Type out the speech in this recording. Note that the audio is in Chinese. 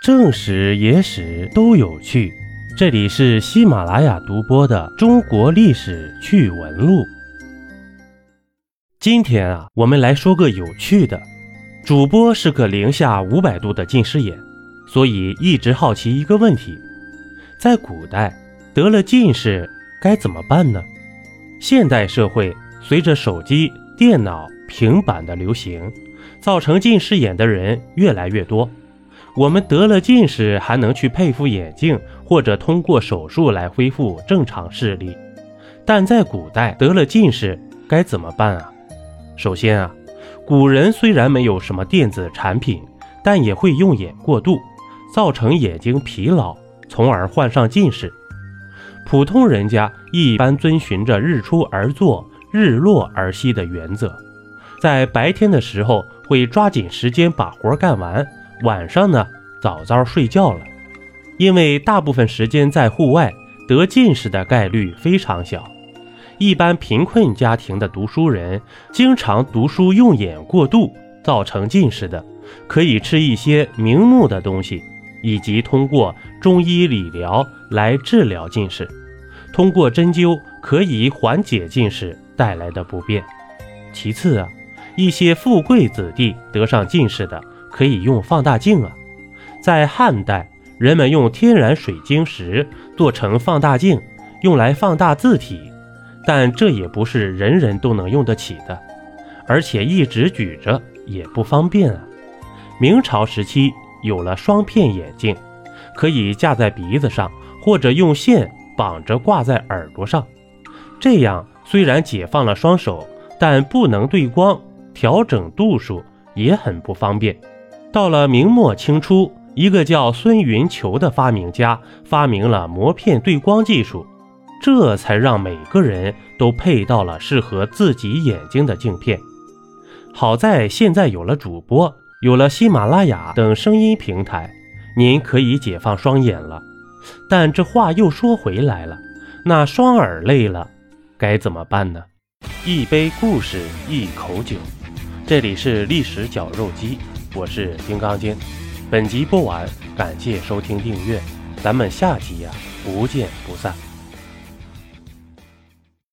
正史、野史都有趣，这里是喜马拉雅独播的《中国历史趣闻录》。今天啊，我们来说个有趣的。主播是个零下五百度的近视眼，所以一直好奇一个问题：在古代得了近视该怎么办呢？现代社会随着手机、电脑、平板的流行，造成近视眼的人越来越多。我们得了近视，还能去配副眼镜，或者通过手术来恢复正常视力。但在古代得了近视该怎么办啊？首先啊，古人虽然没有什么电子产品，但也会用眼过度，造成眼睛疲劳，从而患上近视。普通人家一般遵循着日出而作，日落而息的原则，在白天的时候会抓紧时间把活干完。晚上呢，早早睡觉了，因为大部分时间在户外，得近视的概率非常小。一般贫困家庭的读书人，经常读书用眼过度，造成近视的，可以吃一些明目的东西，以及通过中医理疗来治疗近视。通过针灸可以缓解近视带来的不便。其次啊，一些富贵子弟得上近视的。可以用放大镜啊，在汉代，人们用天然水晶石做成放大镜，用来放大字体，但这也不是人人都能用得起的，而且一直举着也不方便啊。明朝时期有了双片眼镜，可以架在鼻子上，或者用线绑着挂在耳朵上，这样虽然解放了双手，但不能对光，调整度数也很不方便。到了明末清初，一个叫孙云球的发明家发明了膜片对光技术，这才让每个人都配到了适合自己眼睛的镜片。好在现在有了主播，有了喜马拉雅等声音平台，您可以解放双眼了。但这话又说回来了，那双耳累了，该怎么办呢？一杯故事，一口酒，这里是历史绞肉机。我是金刚经，本集播完，感谢收听订阅，咱们下集呀不见不散。